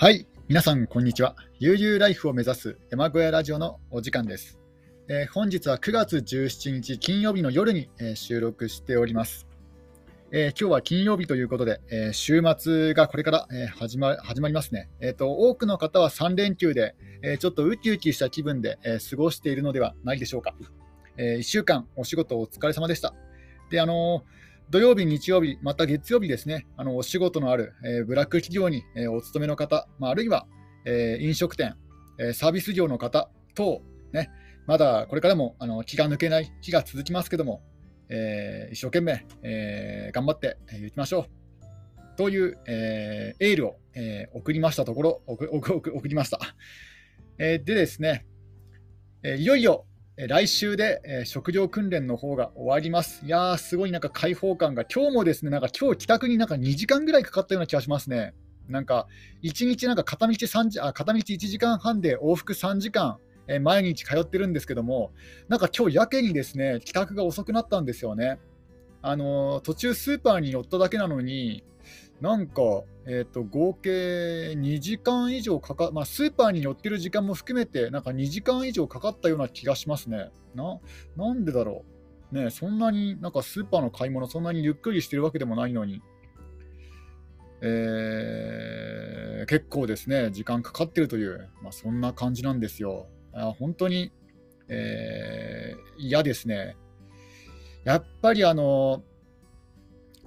はい、皆さん、こんにちは。悠々ライフを目指す山小屋ラジオのお時間です。えー本日は9月17日金曜日の夜に、えー収録しております。えー今日は金曜日ということで、えー週末がこれから、えー始ま始まりますね。えーと。多くの方は3連休で、えーちょっとウキウキした気分で、えー過ごしているのではないでしょうか。え1週間お仕事お疲れ様でした。で、あのー土曜日、日曜日、また月曜日ですね、あのお仕事のある、えーブラック企業に、えーお勤めの方、まあ、あるいは、えー飲食店、えサービス業の方等、ね、まだこれからもあの気が抜けない日が続きますけども、え一生懸命、えー頑張っていきましょう。という、えエールを、えー送りましたところ、送 りました。えでですね、えいよいよ、来週で、えー食料訓練の方が終わります。いやー、すごいなんか開放感が、今日もですね、なんか今日帰宅になんか2時間ぐらいかかったような気がしますね。なんか、1日なんか片道3時あ片道1時間半で往復3時間、えー毎日通ってるんですけども、なんか今日やけにですね、帰宅が遅くなったんですよね。あのー途中スーパーに寄っただけなのに、なんか、えー、と合計2時間以上かか、まあ、スーパーに寄ってる時間も含めて、なんか2時間以上かかったような気がしますね。ななんでだろう。ねそんなになんかスーパーの買い物、そんなにゆっくりしてるわけでもないのに、えー結構ですね、時間かかってるという、まあ、そんな感じなんですよ。あ本当に、えー嫌ですね。やっぱりあの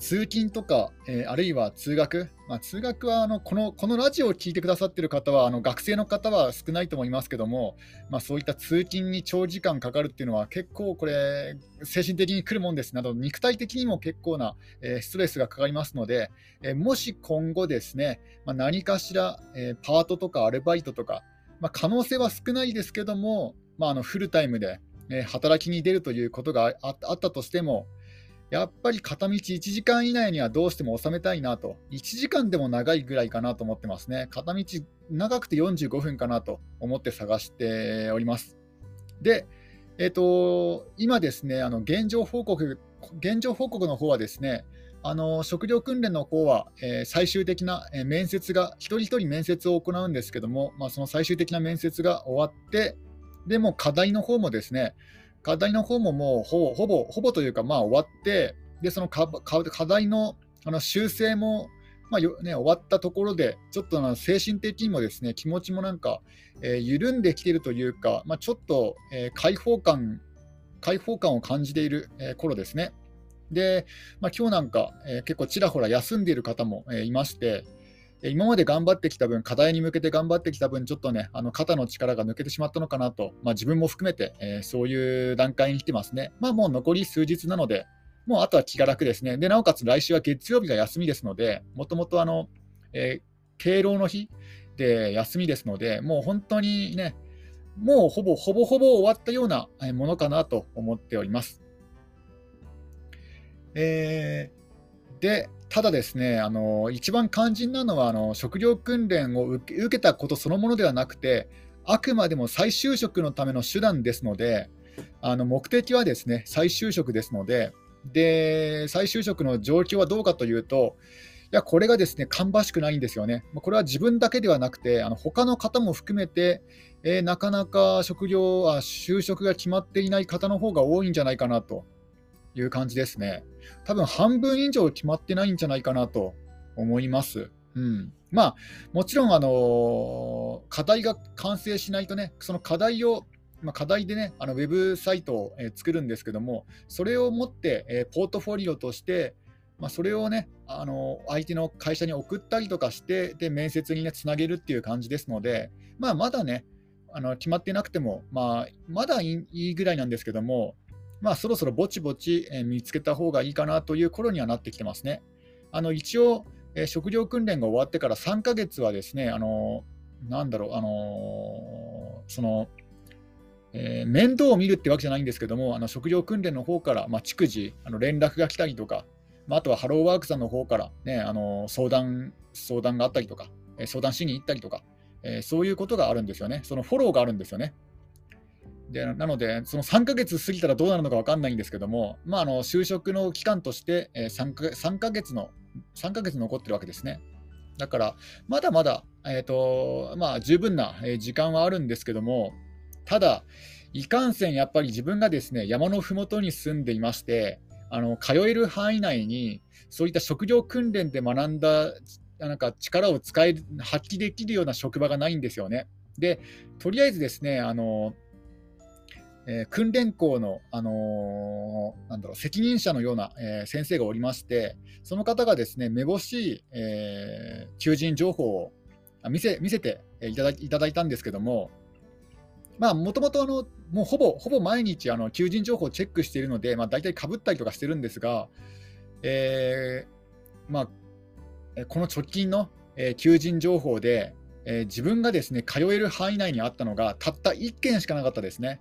通勤とか、えーあるいは通学、まあ、通学はあのこのこのラジオを聞いてくださっている方はあの学生の方は少ないと思いますけども、まあ、そういった通勤に長時間かかるっていうのは結構これ精神的に来るもんです。など肉体的にも結構な、えーストレスがかかりますので、えーもし今後ですね、まあ、何かしら、えパートとかアルバイトとか、ま、可能性は少ないですけども、まあ、のフルタイムで、え働きに出るということがあったとしてもやっぱり片道1時間以内にはどうしても収めたいなと、1時間でも長いぐらいかなと思ってますね。片道長くて45分かなと思って探しております。で、えっ、と、今ですね、あの現状報告、現状報告の方はですね、あの食料訓練の方は、えー最終的な、面接が、一人一人面接を行うんですけども、まあ、その最終的な面接が終わって、でも課題の方もですね、課題の方ももうほぼ、ほぼ、ほぼというか、まあ終わって、で、その課題のあの修正も、まあね、終わったところで、ちょっと精神的にもですね、気持ちもなんか、えー緩んできているというか、まあ、ちょっと、えー開放感、開放感を感じている、えー頃ですね。で、まあ、今日なんか、えー結構ちらほら休んでいる方も、えーいまして、今まで頑張ってきた分、課題に向けて頑張ってきた分、ちょっとね、あの肩の力が抜けてしまったのかなと、まあ、自分も含めて、えーそういう段階に来てますね。まあ、もう残り数日なので、もうあとは気が楽ですね。で、なおかつ来週は月曜日が休みですので、もともとあの、えー敬老の日で休みですので、もう本当にね、もうほぼほぼほぼ終わったようなものかなと思っております。えーで、ただですね、あの一番肝心なのはあの食料訓練を受けたことそのものではなくて、あくまでも再就職のための手段ですので、あの目的はですね再就職ですのでで、再就職の状況はどうかというと、いやこれがですね芳しくないんですよね。これは自分だけではなくて、あの他の方も含めて、えーなかなか職業あ、就職が決まっていない方の方が多いんじゃないかなという感じですね。多分半分以上決まってないんじゃないかなと思います。うん、まあ、もちろん、あの課題が完成しないとね、その課題を、まあ、課題でね、あのウェブサイトを、え作るんですけども、それを持って、えーポートフォリオとして、まあ、それをね、あの相手の会社に送ったりとかして、で面接にね、つなげるっていう感じですので、まあ、まだね、あの決まってなくても、まあ、まだいいぐらいなんですけども、まあ、そろそろぼちぼち、え見つけた方がいいかなという頃にはなってきてますね。あの一応、え食料訓練が終わってから3ヶ月はですね、あのなんだろう、あのその、えー面倒を見るってわけじゃないんですけども、あの食料訓練の方から、まあ、逐次あの連絡が来たりとか、まあ、あとはハローワークさんの方から、ね、あの相談相談があったりとか、え相談しに行ったりとか、えーそういうことがあるんですよね。そのフォローがあるんですよね。でなので、その3ヶ月過ぎたらどうなるのか分かんないんですけども、まあ、あの就職の期間として、えー 3, か3ヶ月の3ヶ月残ってるわけですね。だから、まだまだえーとまあ、十分な時間はあるんですけども、ただ、いかんせんやっぱり自分がですね山のふもとに住んでいまして、あの通える範囲内に、そういった職業訓練で学んだなんか力を使える、発揮できるような職場がないんですよね。で、とりあえずですね、あのえー、訓練校の、あのー、なんだろう責任者のような、えー、先生がおりまして、その方がですねめぼしい、え求人情報を見せ見せていただいただいたんですけども、もともともうほぼほぼ毎日あの求人情報をチェックしているので、まあ、大体かぶったりとかしてるんですが、えまあ、この直近の、え求人情報で、え自分がですね通える範囲内にあったのがたった1件しかなかったですね。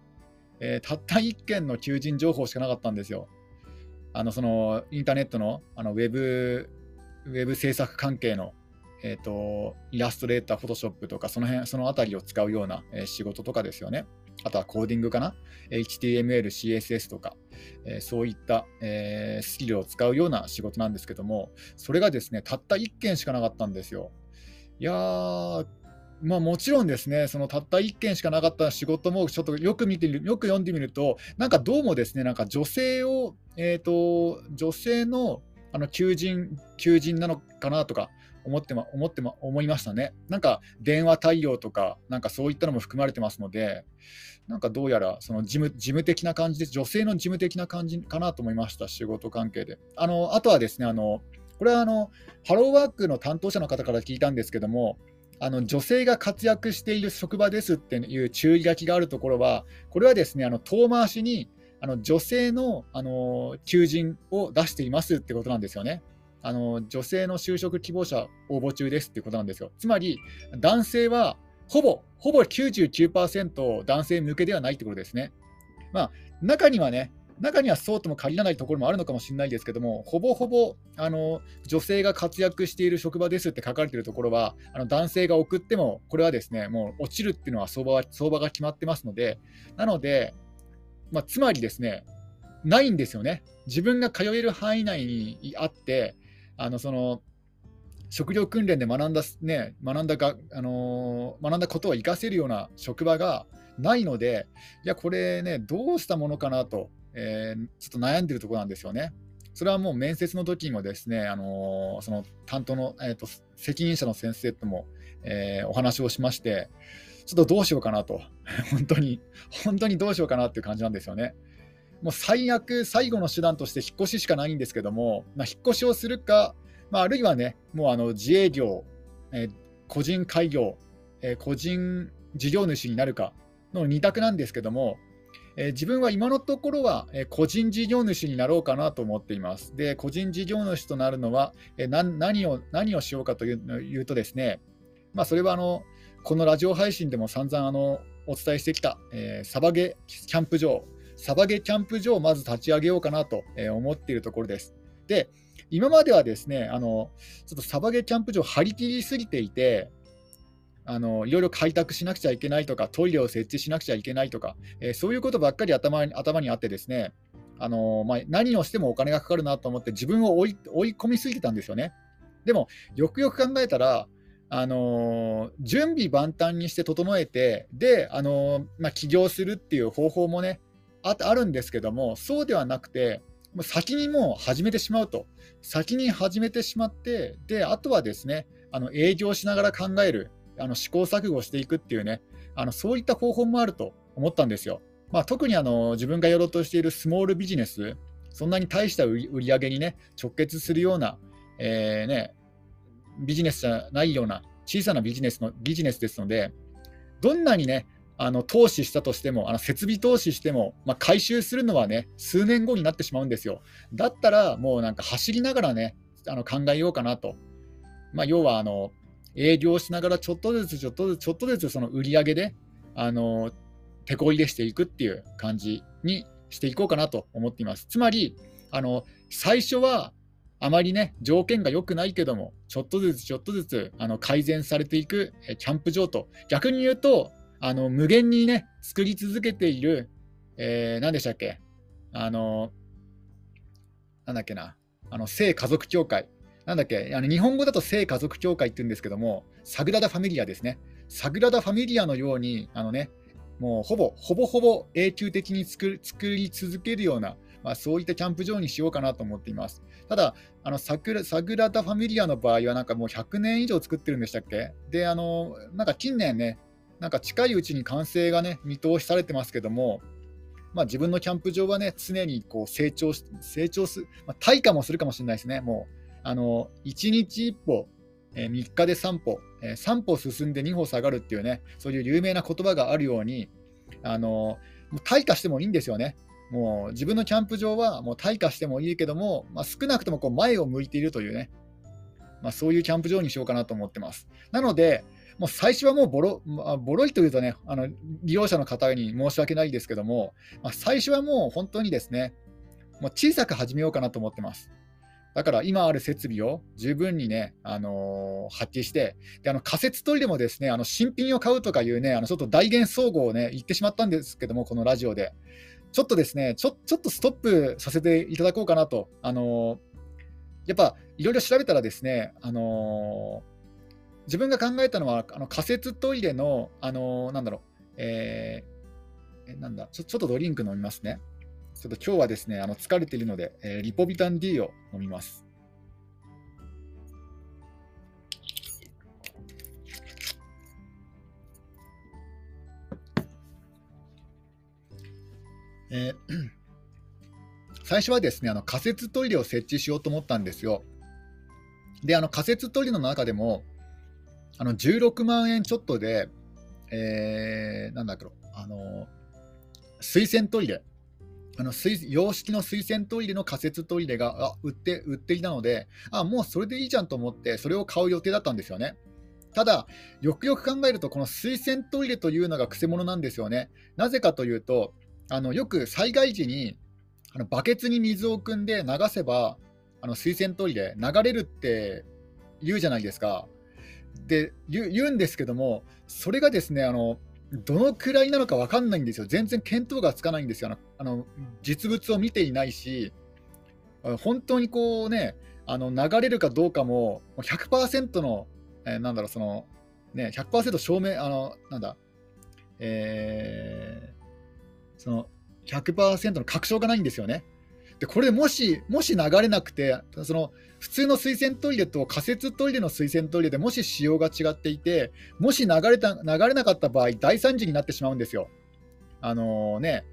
えー、たった1件の求人情報しかなかったんですよ。あのそのインターネットのあのウェブウェブ制作関係の、えーと、イラストレーター、フォトショップとか、その辺そのあたりを使うような、えー、仕事とかですよね。あとはコーディングかな、HTML、CSS とか、えー、そういった、えー、スキルを使うような仕事なんですけども、それがですね、たった1件しかなかったんですよ。いやー、まあ、もちろんですね、そのたった1件しかなかった仕事も、ちょっとよく見てよく読んでみると、なんかどうもですね、なんか女性を、えっ、ー、と、女性のあの求人、求人なのかなとか思ってま、思ってま、思いましたね。なんか電話対応とか、なんかそういったのも含まれてますので、なんかどうやらその事務事務的な感じで、女性の事務的な感じかなと思いました、仕事関係で。あのあとはですね、あのこれはあのハローワークの担当者の方から聞いたんですけども、あの女性が活躍している職場ですっていう注意書きがあるところは、これはですねあの遠回しにあの女性のあの求人を出していますってことなんですよね。あの女性の就職希望者応募中ですってことなんですよ。つまり、男性はほぼ、ほぼ99%男性向けではないってことですね。まあ、中にはね、中にはそうとも限らないところもあるのかもしれないですけども、ほぼほぼあの女性が活躍している職場ですって書かれているところは、あの男性が送っても、これはですねもう落ちるっていうのは相場は相場が決まってますので、なので、まあ、つまりですね、ないんですよね。自分が通える範囲内にあって、あのその職業訓練で学んだ,、ね、学んだが、あのー、学んだことを活かせるような職場がないので、いや、これね、どうしたものかなとえー、ちょっと悩んでるところなんですよね。それはもう面接の時もですね、あのー、その担当の、えーと、責任者の先生とも、えー、お話をしまして、ちょっとどうしようかなと、本当に、本当にどうしようかなっていう感じなんですよね。もう最悪、最後の手段として引っ越ししかないんですけども、まあ、引っ越しをするか、まあ、あるいはね、もうあの自営業、えー、個人開業、えー、個人事業主になるかの2択なんですけども、えー、自分は今のところは、えー、個人事業主になろうかなと思っています。で、個人事業主となるのは、えー、何を何をしようかというとですね、まあ、それはあのこのラジオ配信でも散々あのお伝えしてきた、えー、サバゲキャンプ場、サバゲキャンプ場をまず立ち上げようかなと思っているところです。で、今まではですね、あのちょっとサバゲキャンプ場張り切りすぎていて、あのいろいろ開拓しなくちゃいけないとか、トイレを設置しなくちゃいけないとか、えー、そういうことばっかり頭に頭にあってですね、あのまあ、何をしてもお金がかかるなと思って自分を追い込みすぎてたんですよね。でも、よくよく考えたら、あの準備万端にして整えて、で、あのまあ、起業するっていう方法もねあ、あるんですけども、そうではなくて、もう先にもう始めてしまうと、先に始めてしまって、であとはですね、あの営業しながら考える、あの試行錯誤していくっていうね、あのそういった方法もあると思ったんですよ。まあ、特にあの自分がやろうとしているスモールビジネス、そんなに大した売り上げに、ね、直結するような、えー、ね、ビジネスじゃないような小さなビジネスのビジネスですので、どんなにね、あの投資したとしても、あの設備投資しても、まあ、回収するのはね、数年後になってしまうんですよ。だったら、もうなんか走りながらね、あの考えようかなと。まあ、要はあの、営業しながらちょっとずつちょっとずつちょっとずつその売り上げであの手こ入れしていくっていう感じにしていこうかなと思っています。つまりあの最初はあまりね条件が良くないけどもちょっとずつちょっとずつあの改善されていくキャンプ場と。逆に言うとあの無限にね作り続けている、えー、何でしたっけ？あのなんだっけな？あの性家族協会。なんだっけ、あの日本語だと聖家族教会って言うんですけども、サグラダ・ファミリアですね。サグラダ・ファミリアのように、あのね、もうほぼ、ほぼほぼ永久的に作り続けるような、まあ、そういったキャンプ場にしようかなと思っています。ただ、あのサグラサグラダ・ファミリアの場合は、なんかもう100年以上作ってるんでしたっけ？で、あの、なんか近年ね、なんか近いうちに完成がね、見通しされてますけども、まあ、自分のキャンプ場はね、常にこう成長し、成長す、まあ、退化もするかもしれないですね。もう、あの、1日1歩、えー、3日で3歩、えー、3歩進んで2歩下がるっていうね、そういう有名な言葉があるように、あの、もう退化してもいいんですよね。もう自分のキャンプ場はもう退化してもいいけども、まあ、少なくともこう前を向いているというね、まあ、そういうキャンプ場にしようかなと思ってます。なので、もう最初はもうボロ,、まあ、ボロいというとね、あの利用者の方に申し訳ないですけども、まあ、最初はもう本当にですね、もう小さく始めようかなと思ってます。だから今ある設備を十分にね、あのー、発揮して、であの仮設トイレもですね、あの新品を買うとかいうね、あのちょっと大言総合をね、言ってしまったんですけども、このラジオで。ちょっとですね、ちょちょっとストップさせていただこうかなと。あのー、やっぱいろいろ調べたらですね、あのー自分が考えたのは、あの仮設トイレの、あのなんだろう、えー、なんだちょ、ちょっとドリンク飲みますね。ちょっと今日はですね、あの疲れているので、えー、リポビタン D を飲みます。えー、最初はですね、あの仮設トイレを設置しようと思ったんですよ。で、あの仮設トイレの中でも、あの16万円ちょっとで、えー、なんだろう、あの水洗トイレ、あの水洋式の水洗トイレの仮設トイレがあ売って売っていたので、あもうそれでいいじゃんと思って、それを買う予定だったんですよね。ただ、よくよく考えると、この水洗トイレというのがくせ者なんですよね。なぜかというと、あのよく災害時にあのバケツに水を汲んで流せば、あの水洗トイレ流れるって言うじゃないですか。って言うんですけども、それがですね、あのどのくらいなのか分かんないんですよ。全然見当がつかないんですよ。あの実物を見ていないし、本当にこうね、あの流れるかどうかも100%の、えー、なんだろう、その、ね、100%証明、あの、なんだ、えー、その100%の確証がないんですよね。で、これもし、もし流れなくて、その普通の水洗トイレと仮設トイレの水洗トイレでもし仕様が違っていて、もし流れた流れなかった場合、大惨事になってしまうんですよ。あのー、ね、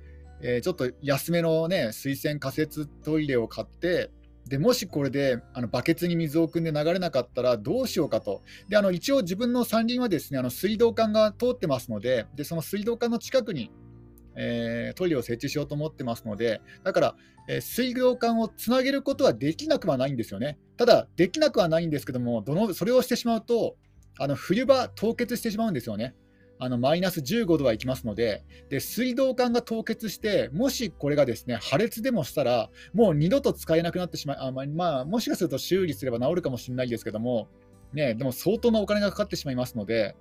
えー、ちょっと安めのね、水洗仮設トイレを買って、でもしこれであのバケツに水を汲んで流れなかったらどうしようかと、であの一応、自分の山林はですねあの水道管が通ってますのでで、その水道管の近くにえー、トイレを設置しようと思ってますので、だから、えー、水道管をつなげることはできなくはないんですよね。ただ、できなくはないんですけども、どのそれをしてしまうと、あの冬場、凍結してしまうんですよね。あのマイナス15度はいきますのでで、水道管が凍結して、もしこれがですね破裂でもしたら、もう二度と使えなくなってしまう、あままあ、もしかすると修理すれば治るかもしれないですけども、ね、でも相当なお金がかかってしまいますので、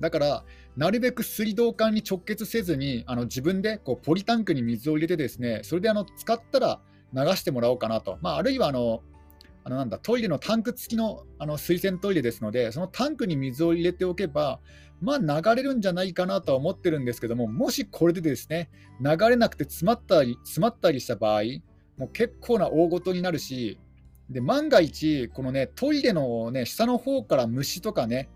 だから、なるべく水道管に直結せずに、あの自分でこうポリタンクに水を入れて、ですねそれであの使ったら流してもらおうかなと、まあ、あるいはあのあのなんだトイレのタンク付きのあの水洗トイレですので、そのタンクに水を入れておけば、まあ、流れるんじゃないかなとは思ってるんですけども、もしこれでですね流れなくて詰まったり詰まったりした場合、もう結構な大ごとになるし、で万が一、このねトイレの、ね、下の方から虫とかね、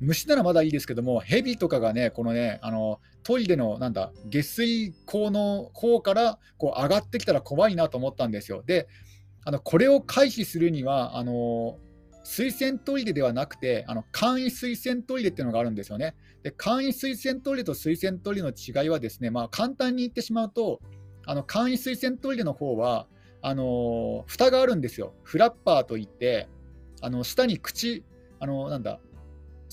虫ならまだいいですけども、ヘビとかがね、このね、あのトイレのなんだ下水口の方からこう上がってきたら怖いなと思ったんですよ。で、あのこれを回避するには、あの水洗トイレではなくて、あの簡易水洗トイレっていうのがあるんですよね。で簡易水洗トイレと水洗トイレの違いはですね、まあ、簡単に言ってしまうと、あの簡易水洗トイレの方は、あの蓋があるんですよ。フラッパーといって、あの下に口、あのなんだ、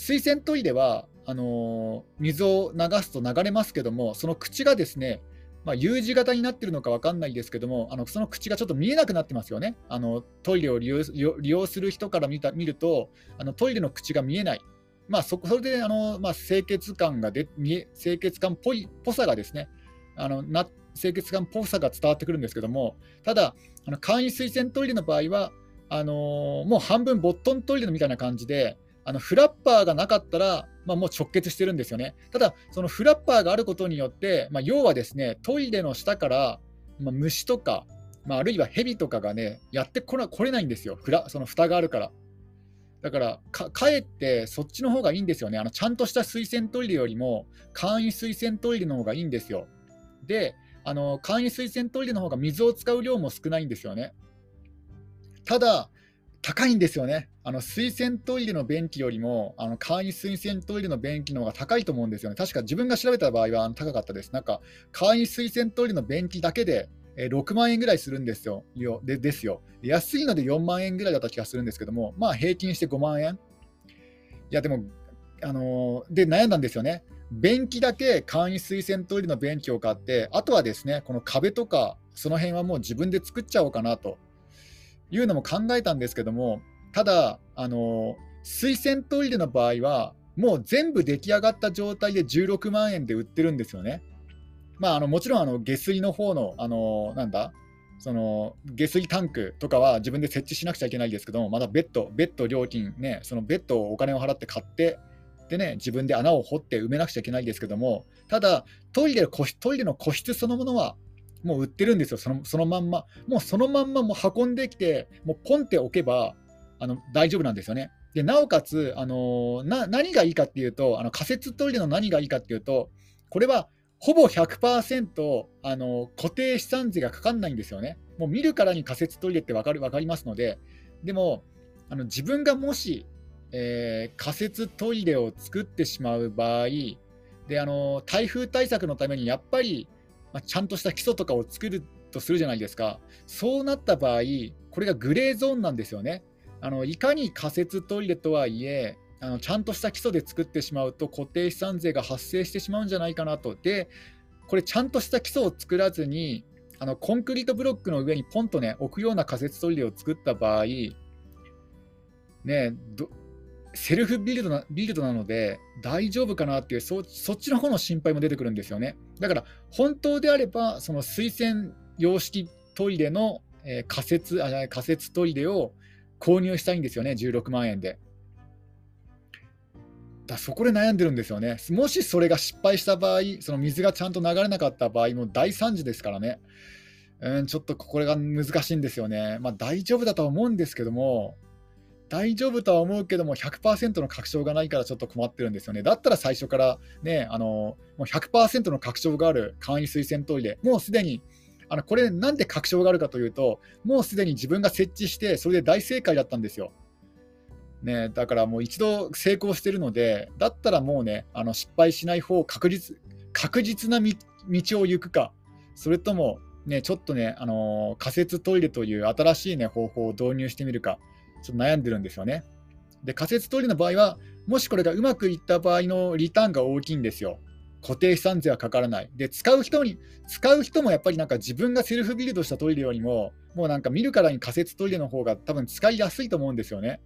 水洗トイレはあの水を流すと流れますけども、その口がですね、まあ、U 字型になってるのか分かんないですけども、あのその口がちょっと見えなくなってますよね。あのトイレを利用する人から見た見ると、あのトイレの口が見えない。まあ、そそれであの、まあ、清潔感がで見え清潔感っぽいぽさがですね、あのな清潔感っぽさが伝わってくるんですけども、ただ、あの簡易水洗トイレの場合は、あの、もう半分ボットントイレみたいな感じで、あのフラッパーがなかったら、まあ、もう直結してるんですよね。ただ、そのフラッパーがあることによって、まあ、要はですね、トイレの下から、まあ、虫とか、まあ、あるいはヘビとかがね、やってこな来れないんですよ、フラその蓋があるから。だからか、かえってそっちの方がいいんですよね。あのちゃんとした水洗トイレよりも、簡易水洗トイレの方がいいんですよ。で、あの簡易水洗トイレの方が水を使う量も少ないんですよね。ただ、高いんですよね。あの水洗トイレの便器よりも、あの簡易水洗トイレの便器の方が高いと思うんですよね。確か自分が調べた場合は高かったです。なんか、簡易水洗トイレの便器だけで6万円ぐらいするんですよ。でですよ。安いので4万円ぐらいだった気がするんですけども、まあ平均して5万円。いや、でも、あのー、で悩んだんですよね。便器だけ簡易水洗トイレの便器を買って、あとはですね、この壁とか、その辺はもう自分で作っちゃおうかなというのも考えたんですけども、ただ、あの水洗トイレの場合は、もう全部出来上がった状態で16万円で売ってるんですよね。まあ、あのもちろんあの下水の方の、あのなんだ、その下水タンクとかは自分で設置しなくちゃいけないですけども、まだベッド、ベッド料金ね、そのベッドをお金を払って買って、でね、自分で穴を掘って埋めなくちゃいけないですけども、ただ、トイレトイレの個室そのものはもう売ってるんですよ、そのそのまんま。もうそのまんまもう運んできて、もうポンって置けばあの大丈夫なんですよね。でなおかつ、あのな何がいいかっていうと、あの仮設トイレの何がいいかっていうと、これはほぼ100%あの固定資産税がかかんないんですよね。もう見るからに仮設トイレって分かる分かりますので、でもあの自分がもし、えー、仮設トイレを作ってしまう場合、であの台風対策のためにやっぱりまあ、ちゃんとした基礎とかを作るとするじゃないですか、そうなった場合、これがグレーゾーンなんですよね。あのいかに仮設トイレとはいえ、あのちゃんとした基礎で作ってしまうと固定資産税が発生してしまうんじゃないかなと。で、これちゃんとした基礎を作らずに、あのコンクリートブロックの上にポンとね、置くような仮設トイレを作った場合、ね、セルフビルドなビルドなので大丈夫かなっていうそ、っちの方の心配も出てくるんですよね。だから、本当であれば、その水洗洋式トイレの、えー、仮設あ仮設トイレを購入したいんですよね、16万円で。だそこで悩んでるんですよね。もしそれが失敗した場合、その水がちゃんと流れなかった場合も大惨事ですからね。うん、ちょっとこれが難しいんですよね。まあ大丈夫だとは思うんですけども、大丈夫とは思うけども、100%の確証がないからちょっと困ってるんですよね。だったら最初からね、あのもう100%の確証がある簡易水洗トイレ、もうすでに、あのこれ、なんで確証があるかというと、もうすでに自分が設置して、それで大正解だったんですよ。ね、だからもう一度成功してるので、だったらもうね、あの失敗しない方確実確実な道を行くか、それとも、ね、ちょっとね、あの仮設トイレという新しい、ね、方法を導入してみるか、ちょっと悩んでるんですよね。で、仮説通りの場合は、もしこれがうまくいった場合のリターンが大きいんですよ。固定資産税はかからない。で、使う人に、使う人もやっぱりなんか自分がセルフビルドしたトイレよりも、もうなんか見るからに仮設トイレの方が多分使いやすいと思うんですよね。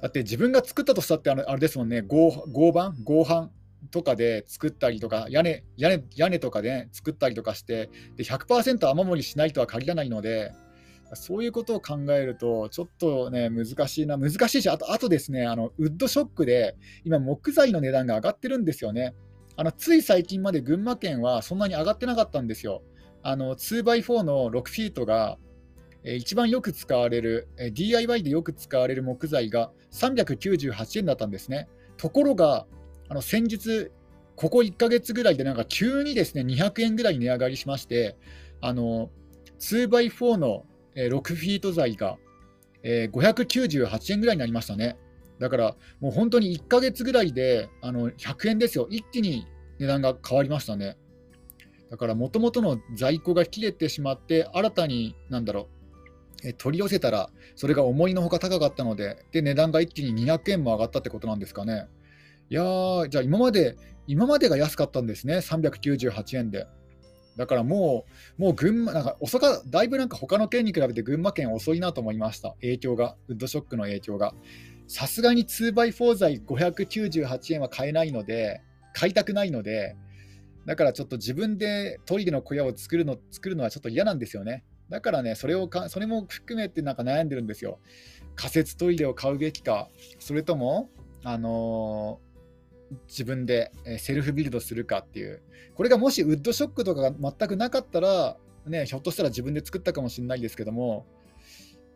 だって自分が作ったとしたってあれですもんね、合合板？合板とかで作ったりとか、屋根屋根屋根とかで、作ったりとかして、で100%雨漏りしないとは限らないので、そういうことを考えると、ちょっとね、難しいな、難しいし、あとあとですねあの、ウッドショックで、今、木材の値段が上がってるんですよね。あのつい最近まで群馬県はそんなに上がってなかったんですよ。あの 2x4 の6フィートが、え一番よく使われる、え DIY でよく使われる木材が398円だったんですね。ところが、あの先日、ここ1ヶ月ぐらいでなんか急にですね200円ぐらい値上がりしまして、あの 2x4 のえ、6フィート材が、えー、598円ぐらいになりましたね。だから、もう本当に1ヶ月ぐらいであの100円ですよ、一気に値段が変わりましたね。だから、もともとの在庫が切れてしまって、新たに、なんだろう、え取り寄せたら、それが思いのほか高かったので、で、値段が一気に200円も上がったってことなんですかね。いやー、じゃあ今まで、今までが安かったんですね、398円で。だからもう、もう群馬、なんか遅か、だいぶなんか他の県に比べて群馬県遅いなと思いました、影響が、ウッドショックの影響が。さすがに 2x4 材598円は買えないので、買いたくないので、だからちょっと自分でトイレの小屋を作るの作るのはちょっと嫌なんですよね。だからね、それをかそれも含めてなんか悩んでるんですよ。仮設トイレを買うべきか、それとも、あのー、自分でセルフビルドするかっていう、これがもしウッドショックとかが全くなかったら、ね、ひょっとしたら自分で作ったかもしれないですけども、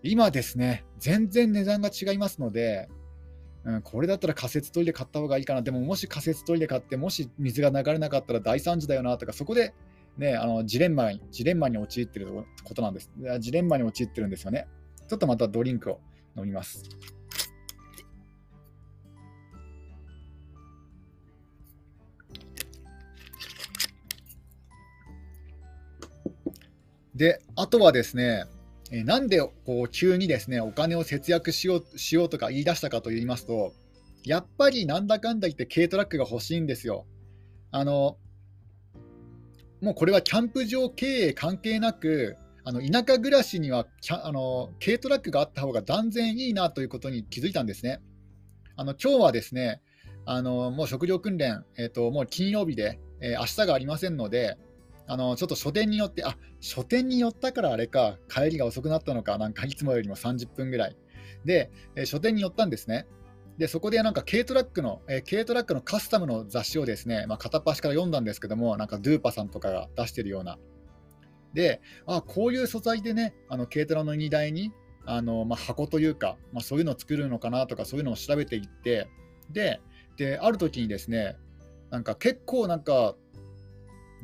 今ですね、全然値段が違いますので、うん、これだったら仮設トイレ買った方がいいかな、でももし仮設トイレ買って、もし水が流れなかったら大惨事だよなとか、そこで、ね、あのジレンマジレンマに陥ってることなんです。ジレンマに陥ってるんですよね。ちょっとまたドリンクを飲みます。で、あとはですね、えー、なんでこう急にですねお金を節約しようしようとか言い出したかと言いますと、やっぱりなんだかんだ言って軽トラックが欲しいんですよ。あのもうこれはキャンプ場経営関係なく、あの田舎暮らしにはあの軽トラックがあった方が断然いいなということに気づいたんですね。あの今日はですね、あのもう食料訓練、えーと、もう金曜日で、えー、明日がありませんので、あのちょっと書店によって、あ書店に寄ったからあれか、帰りが遅くなったのか、なんかいつもよりも30分ぐらい。で、え、書店に寄ったんですね。で、そこでなんか軽トラックの、え、軽トラックのカスタムの雑誌をですね、まあ、片っ端から読んだんですけども、なんかドゥーパさんとかが出してるような。で、あこういう素材でね、あの軽トラの荷台にあの、まあ、箱というか、まあ、そういうのを作るのかなとか、そういうのを調べていって、で、である時にですね、なんか結構なんか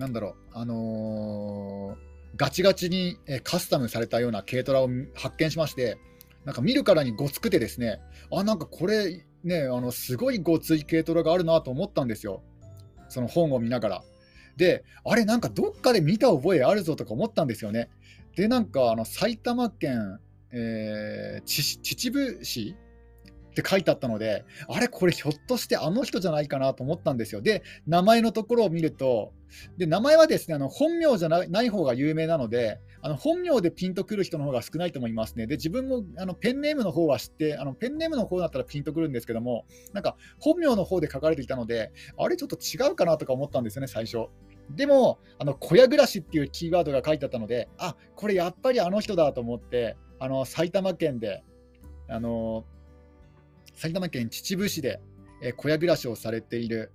なんだろう、あのー、ガチガチにカスタムされたような軽トラを発見しまして、なんか見るからにごつくてですね、あ、なんかこれ、ね、あのすごいごつい軽トラがあるなと思ったんですよ、その本を見ながら。で、あれ、なんかどっかで見た覚えあるぞとか思ったんですよね。で、なんかあの埼玉県、えー、秩父市って書いてあったので、あれ、これひょっとしてあの人じゃないかなと思ったんですよ。で、名前のところを見ると、で名前はですねあの本名じゃない方が有名なので、あの本名でピンとくる人の方が少ないと思いますね。で、自分もあのペンネームの方は知って、あのペンネームの方だったらピンとくるんですけども、なんか本名の方で書かれていたので、あれ、ちょっと違うかなとか思ったんですよね、最初。でも、あの小屋暮らしっていうキーワードが書いてあったので、あこれやっぱりあの人だと思って、あの埼玉県で、あの埼玉県秩父市で、えー、小屋暮らしをされている、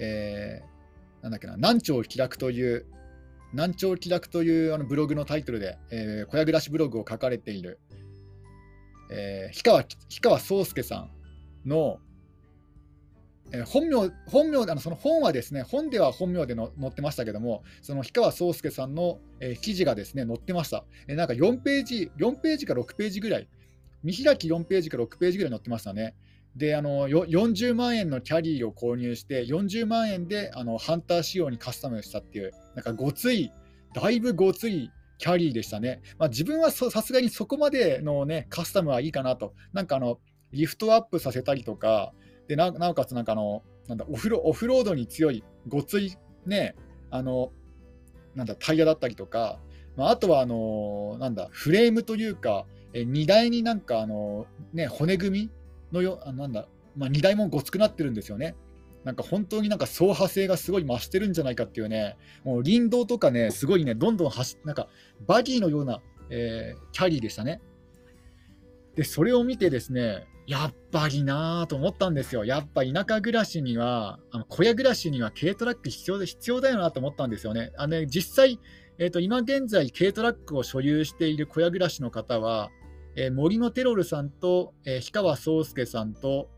えー、なんだっけな、南朝気楽という、南朝気楽というあのブログのタイトルで、えー、小屋暮らしブログを書かれている、えー、氷川氷川宗介さんの、えー、本名、本名あのその本はですね、本では本名での載ってましたけども、その氷川宗介さんの、えー、記事がですね、載ってました。えー、なんか4ページ、4ページか6ページぐらい、見開き4ページか6ページぐらい載ってましたね。であの40万円のキャリーを購入して、40万円であのハンター仕様にカスタムしたっていう、なんかごつい、だいぶごついキャリーでしたね。まあ、自分はさすがにそこまでの、ね、カスタムはいいかなと。なんかあのリフトアップさせたりとか、でなおかつなんかあのなんだオフロオフロードに強い、ごつい、ね、あのなんだタイヤだったりとか、まあ、あとはあのなんだフレームというか、え荷台になんかあの、ね、骨組みのよあなんだ、まあ、荷台もごつくなってるんですよね。なんか本当になんか走破性がすごい増してるんじゃないかっていうね、もう林道とかね、すごいね、どんどん走なんかバギーのような、えー、キャリーでしたね。で、それを見てですね、やっぱりなぁと思ったんですよ。やっぱ田舎暮らしには、あの小屋暮らしには軽トラック必要で必要だよなと思ったんですよね。あのね実際、えーと、今現在、軽トラックを所有している小屋暮らしの方は、えー、森のテロルさんと、えー、氷川宗介さんと、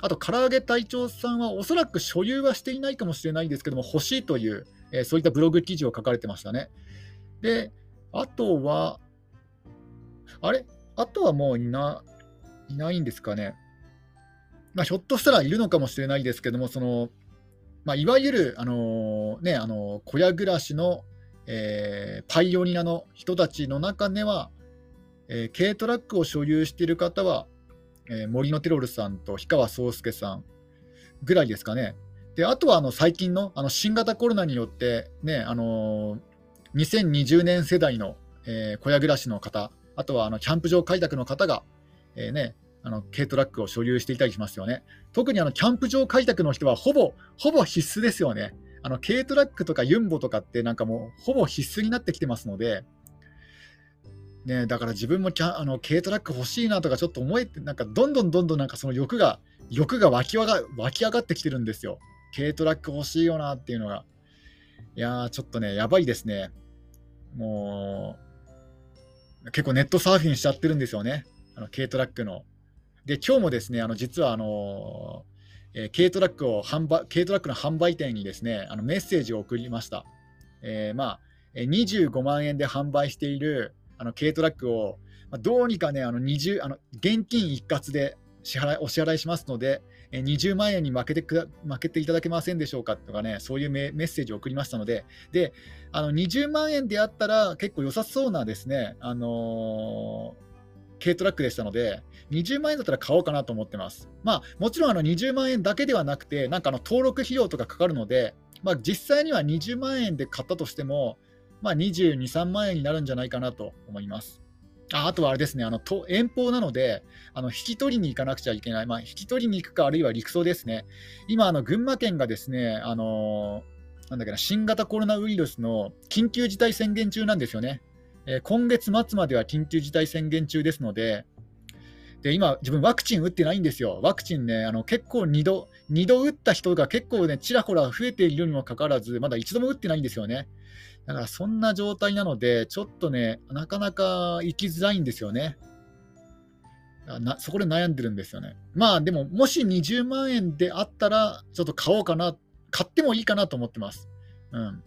あと、唐揚げ隊長さんはおそらく所有はしていないかもしれないんですけども、欲しいという、えー、そういったブログ記事を書かれてましたね。で、あとは、あれ？あとはもういないないんですかね。まあ、ひょっとしたらいるのかもしれないですけども、そのまあ、いわゆる、あのー、ね、あの小屋暮らしの、えー、パイオニアの人たちの中では、えー、軽トラックを所有している方は、えー、森のテロルさんと氷川宗介さんぐらいですかね。であとはあの最近のあの新型コロナによって、ねあのー、2020年世代の、えー、小屋暮らしの方、あとはあのキャンプ場開拓の方が、えーね、あの軽トラックを所有していたりしますよね。特にあのキャンプ場開拓の人はほぼほぼ必須ですよね。あの軽トラックとかユンボとかってなんかもうほぼ必須になってきてますので、ね、だから自分もキャあの軽トラック欲しいなとかちょっと思えて、なんかどんどんどんどんなんかその欲が、欲が湧き上が湧き上がってきてるんですよ。軽トラック欲しいよなっていうのが。いやー、ちょっとね、やばいですね。もう、結構ネットサーフィンしちゃってるんですよね。あの軽トラックの。で、今日もですね、あの実はあのえー、軽トラックを販売軽トラックの販売店にですねあのメッセージを送りました。えー、まあ、25万円で販売しているあの軽トラックを、まあ、どうにかね、あの20あの現金一括で支払いお支払いしますので、え20万円に負けて負けていただけませんでしょうかとかね、そういうメッセージを送りましたので、であの20万円であったら結構良さそうなですね、あのー、軽トラックでしたので、20万円だったら買おうかなと思ってます。まあ、もちろんあの20万円だけではなくて、なんかあの登録費用とかかかるので、まあ、実際には20万円で買ったとしても、まあ、22、3万円になるんじゃないかなと思います。ああとはあれですね、あのと遠方なのであの、引き取りに行かなくちゃいけない、まあ、引き取りに行くか、あるいは陸送ですね。今、あの群馬県がですね、あのなんだっけな、新型コロナウイルスの緊急事態宣言中なんですよね。えー、今月末までは緊急事態宣言中ですので、で今、自分、ワクチン打ってないんですよ。ワクチンね、あの結構2度、2度打った人が結構ね、ちらほら増えているにもかかわらず、まだ一度も打ってないんですよね。だからそんな状態なので、ちょっとね、なかなか行きづらいんですよね。なそこで悩んでるんですよね。まあでも、もし20万円であったら、ちょっと買おうかな、買ってもいいかなと思ってます。うん。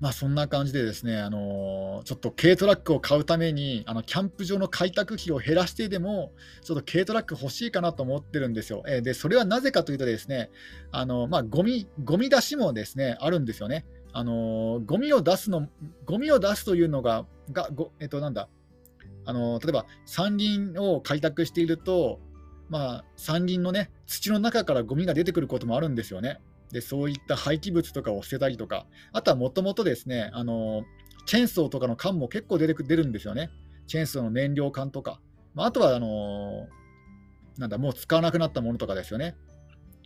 まあそんな感じでですね、あのー、ちょっと軽トラックを買うために、あのキャンプ場の開拓費を減らしてでも、ちょっと軽トラック欲しいかなと思ってるんですよ。えー、で、それはなぜかというとですね、あの、まあゴミ、ゴミ出しもですね、あるんですよね。あのゴミを出すの、ゴミを出すというのが、がごえっと、なんだ、あの例えば山林を開拓していると、まあ、山林のね、土の中からゴミが出てくることもあるんですよね。でそういった廃棄物とかを捨てたりとか、あとはもともとですね、あのチェーンソーとかの缶も結構出てく出るんですよね。チェーンソーの燃料缶とか。まあ、あとはあのなんだ、もう使わなくなったものとかですよね。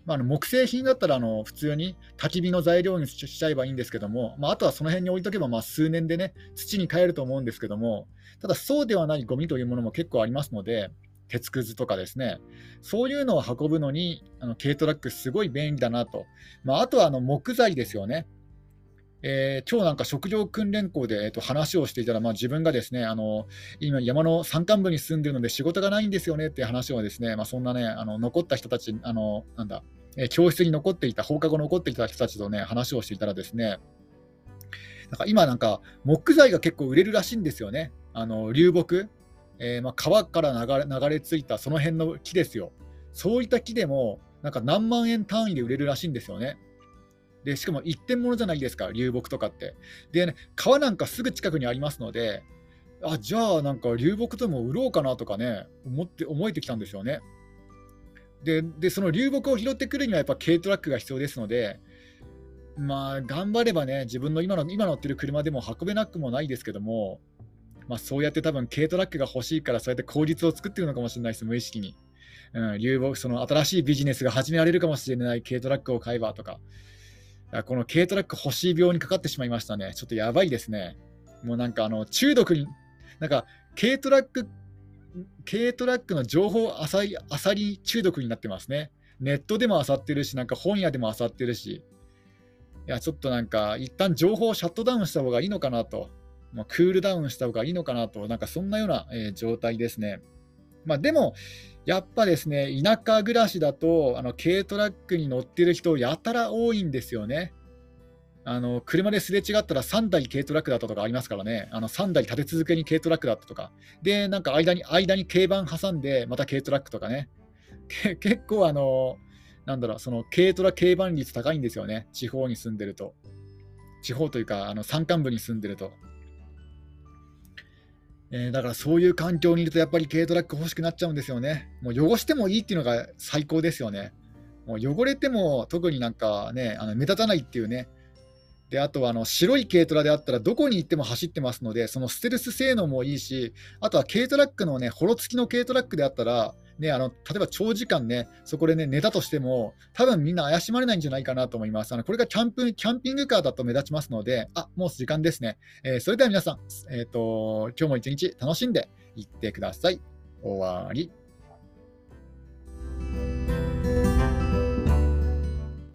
まあ、の木製品だったらあの普通に焚き火の材料にしちゃえばいいんですけども、まあ、あとはその辺に置いとけばまあ数年でね土に変えると思うんですけどもただそうではないゴミというものも結構ありますので鉄くずとかですね、そういうのを運ぶのに、あの軽トラックすごい便利だなと。まあ、あとはあの木材ですよね。えー、今日なんか食料訓練校で、えー、と話をしていたら、まあ、自分がですねあの今、山の山間部に住んでるので仕事がないんですよねっていう話をですね、まあ、そんなねあの残った人たち、あのなんだ、えー、教室に残っていた、放課後残っていた人たちとね話をしていたらですね、なんか今、なんか木材が結構売れるらしいんですよね、あの流木。えー、まあ、川から流れ流れ着いたその辺の木ですよ。そういった木でも、なんか何万円単位で売れるらしいんですよね。で、しかも一点物じゃないですか、流木とかって。でね、川なんかすぐ近くにありますので、あ、じゃあなんか流木とも売ろうかなとかね、思って、思えてきたんですよね。で、でその流木を拾ってくるにはやっぱ軽トラックが必要ですので、まあ、頑張ればね、自分の今の今乗ってる車でも運べなくもないですけども、まあ、そうやって多分軽トラックが欲しいからそうやって口実を作ってるのかもしれないです、無意識に。うん、流木その新しいビジネスが始められるかもしれない軽トラックを買えばとか、この軽トラック欲しい病にかかってしまいましたね。ちょっとやばいですね。もうなんかあの中毒に、なんか軽トラック、軽トラックの情報あさり、あさり中毒になってますね。ネットでもあさってるし、なんか本屋でもあさってるし、いや、ちょっとなんか、一旦情報をシャットダウンした方がいいのかなとまあ、クールダウンした方がいいのかなと、なんかそんなような、えー、状態ですね。まあ、でも、やっぱですね、田舎暮らしだと、あの軽トラックに乗ってる人、やたら多いんですよね。あの車ですれ違ったら3台軽トラックだったとかありますからね、あの3台立て続けに軽トラックだったとか、で、なんか間に間に軽バン挟んで、また軽トラックとかね、結構あの、なんだろう、その軽トラ軽バン率高いんですよね、地方に住んでると。地方というか、あの山間部に住んでると。えー、だからそういう環境にいるとやっぱり軽トラック欲しくなっちゃうんですよね。もう汚してもいいっていうのが最高ですよね。もう汚れても特になんかね、あの目立たないっていうね。であとはあの白い軽トラであったらどこに行っても走ってますので、そのステルス性能もいいし、あとは軽トラックのね、ホロ付きの軽トラックであったら、ね、あの例えば長時間ね、そこでね、寝たとしても、多分みんな怪しまれないんじゃないかなと思います。あのこれがキャンプキャンピングカーだと目立ちますので、あもう時間ですね。えー、それでは皆さん、えーと、今日も一日楽しんでいってください。終わり。